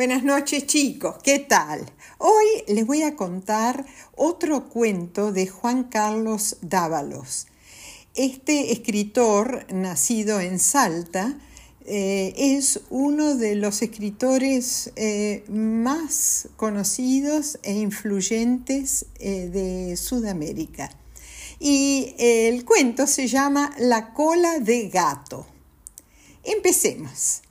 Buenas noches chicos, ¿qué tal? Hoy les voy a contar otro cuento de Juan Carlos Dávalos. Este escritor, nacido en Salta, eh, es uno de los escritores eh, más conocidos e influyentes eh, de Sudamérica. Y el cuento se llama La cola de gato. Empecemos.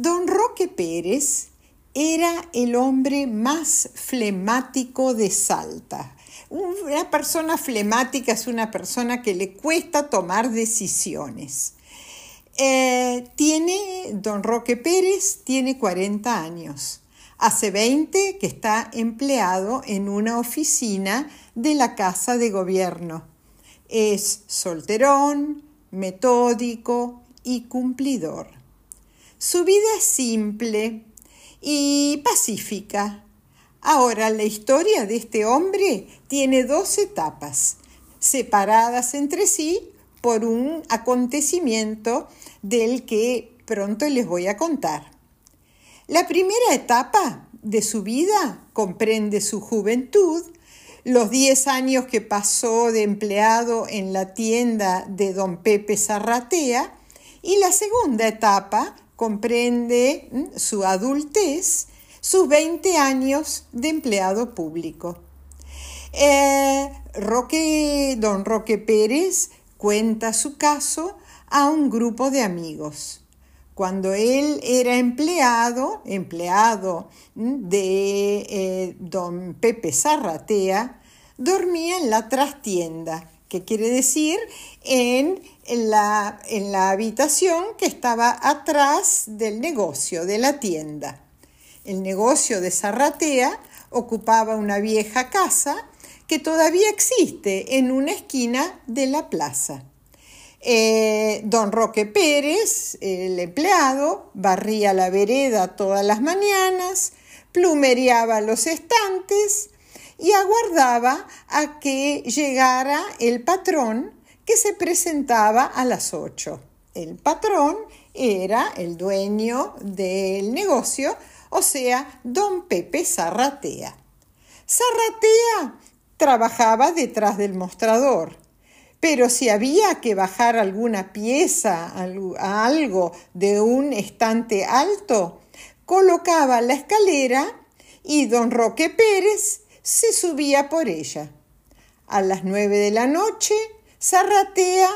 Don Roque Pérez era el hombre más flemático de Salta. Una persona flemática es una persona que le cuesta tomar decisiones. Eh, tiene, don Roque Pérez tiene 40 años. Hace 20 que está empleado en una oficina de la Casa de Gobierno. Es solterón, metódico y cumplidor. Su vida es simple y pacífica. Ahora, la historia de este hombre tiene dos etapas, separadas entre sí por un acontecimiento del que pronto les voy a contar. La primera etapa de su vida comprende su juventud, los 10 años que pasó de empleado en la tienda de don Pepe Zarratea y la segunda etapa comprende su adultez, sus 20 años de empleado público. Eh, Roque, don Roque Pérez cuenta su caso a un grupo de amigos. Cuando él era empleado, empleado de eh, don Pepe Zarratea, dormía en la trastienda que quiere decir en, la, en la habitación que estaba atrás del negocio, de la tienda. El negocio de Zarratea ocupaba una vieja casa que todavía existe en una esquina de la plaza. Eh, don Roque Pérez, el empleado, barría la vereda todas las mañanas, plumereaba los estantes, y aguardaba a que llegara el patrón que se presentaba a las ocho. El patrón era el dueño del negocio, o sea, don Pepe Zarratea. Zarratea trabajaba detrás del mostrador, pero si había que bajar alguna pieza, algo de un estante alto, colocaba la escalera y don Roque Pérez se subía por ella. A las nueve de la noche, Zarratea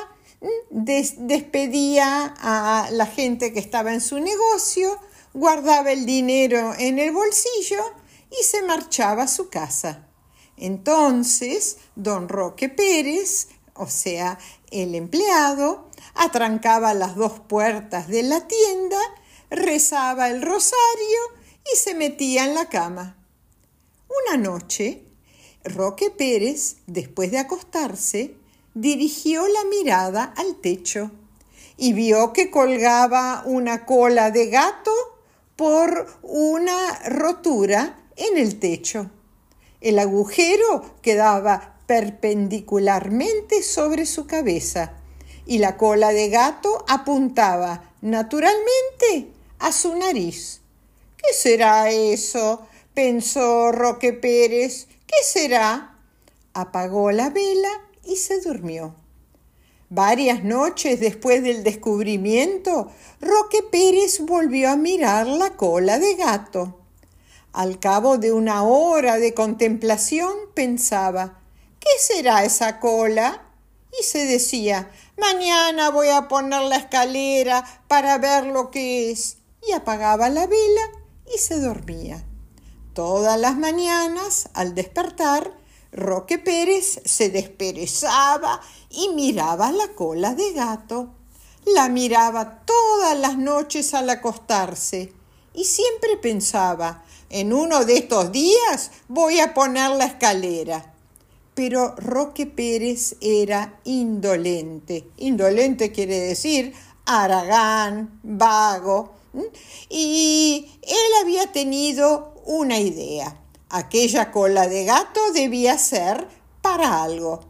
despedía a la gente que estaba en su negocio, guardaba el dinero en el bolsillo y se marchaba a su casa. Entonces, don Roque Pérez, o sea, el empleado, atrancaba las dos puertas de la tienda, rezaba el rosario y se metía en la cama. Una noche, Roque Pérez, después de acostarse, dirigió la mirada al techo y vio que colgaba una cola de gato por una rotura en el techo. El agujero quedaba perpendicularmente sobre su cabeza y la cola de gato apuntaba naturalmente a su nariz. ¿Qué será eso? pensó Roque Pérez. ¿Qué será? Apagó la vela y se durmió. Varias noches después del descubrimiento, Roque Pérez volvió a mirar la cola de gato. Al cabo de una hora de contemplación pensaba, ¿qué será esa cola? Y se decía, mañana voy a poner la escalera para ver lo que es. Y apagaba la vela y se dormía. Todas las mañanas, al despertar, Roque Pérez se desperezaba y miraba la cola de gato. La miraba todas las noches al acostarse y siempre pensaba, en uno de estos días voy a poner la escalera. Pero Roque Pérez era indolente. Indolente quiere decir aragán, vago. Y él había tenido una idea. Aquella cola de gato debía ser para algo.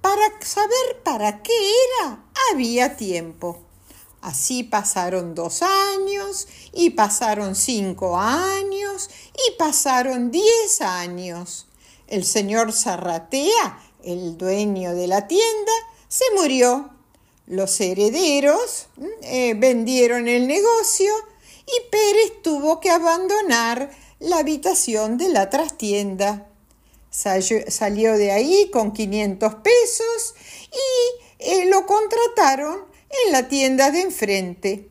Para saber para qué era, había tiempo. Así pasaron dos años y pasaron cinco años y pasaron diez años. El señor Zarratea, el dueño de la tienda, se murió. Los herederos eh, vendieron el negocio y Pérez tuvo que abandonar la habitación de la trastienda. Salió de ahí con 500 pesos y eh, lo contrataron en la tienda de enfrente.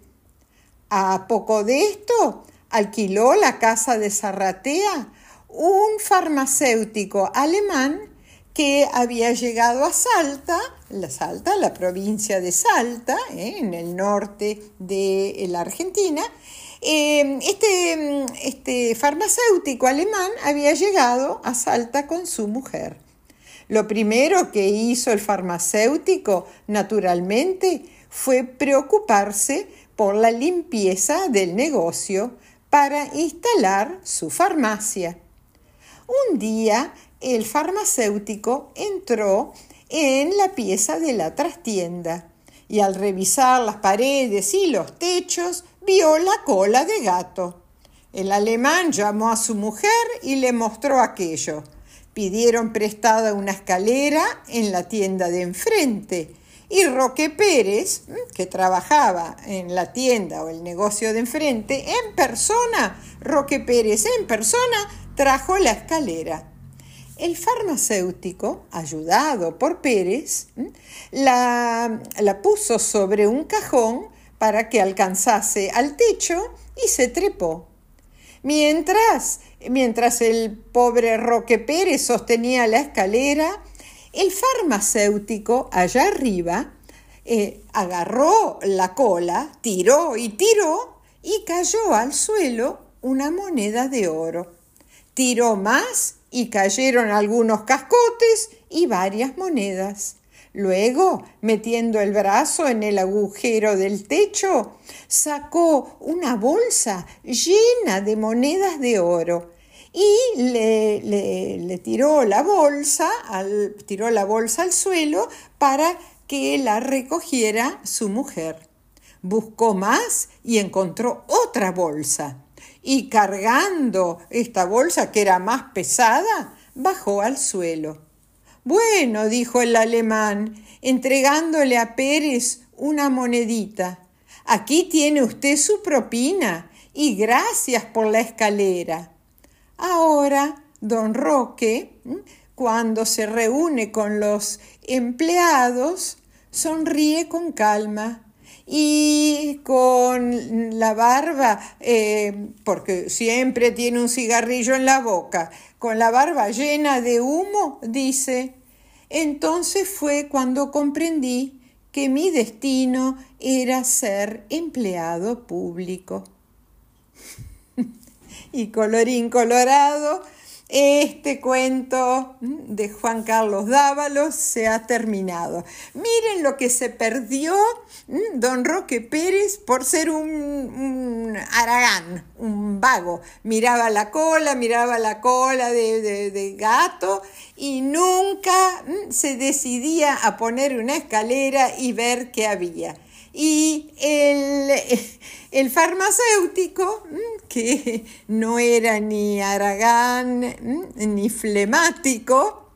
A poco de esto, alquiló la casa de Zarratea un farmacéutico alemán que había llegado a Salta, la Salta, la provincia de Salta, eh, en el norte de la Argentina. Eh, este, este farmacéutico alemán había llegado a Salta con su mujer. Lo primero que hizo el farmacéutico, naturalmente, fue preocuparse por la limpieza del negocio para instalar su farmacia. Un día el farmacéutico entró en la pieza de la trastienda y al revisar las paredes y los techos vio la cola de gato. El alemán llamó a su mujer y le mostró aquello. Pidieron prestada una escalera en la tienda de enfrente y Roque Pérez, que trabajaba en la tienda o el negocio de enfrente, en persona, Roque Pérez en persona trajo la escalera. El farmacéutico, ayudado por Pérez, la, la puso sobre un cajón para que alcanzase al techo y se trepó. Mientras, mientras el pobre Roque Pérez sostenía la escalera, el farmacéutico allá arriba eh, agarró la cola, tiró y tiró y cayó al suelo una moneda de oro. Tiró más y cayeron algunos cascotes y varias monedas. Luego, metiendo el brazo en el agujero del techo, sacó una bolsa llena de monedas de oro y le, tiró la bolsa, al, suelo para que la recogiera su mujer. Buscó más y encontró otra bolsa y cargando esta bolsa, que era más pesada, bajó al suelo. Bueno, dijo el alemán, entregándole a Pérez una monedita. Aquí tiene usted su propina y gracias por la escalera. Ahora, don Roque, cuando se reúne con los empleados, sonríe con calma y con la barba, eh, porque siempre tiene un cigarrillo en la boca, con la barba llena de humo, dice, entonces fue cuando comprendí que mi destino era ser empleado público. y colorín colorado, este cuento de Juan Carlos Dávalos se ha terminado. Miren lo que se perdió don Roque Pérez por ser un, aragán, un vago. Miraba la cola, miraba la cola de, de gato y nunca se decidía a poner una escalera y ver qué había. Y el, el farmacéutico, que no era ni aragán ni flemático,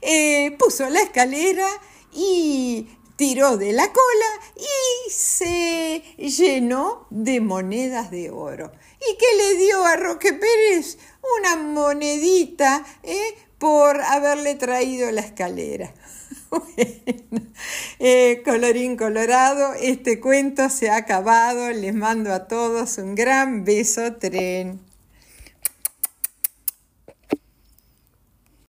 eh, puso la escalera y tiró de la cola y se llenó de monedas de oro. ¿Y qué le dio a Roque Pérez? Una monedita eh, por haberle traído la escalera. Bueno, eh, colorín colorado, este cuento se ha acabado. Les mando a todos un gran beso tren.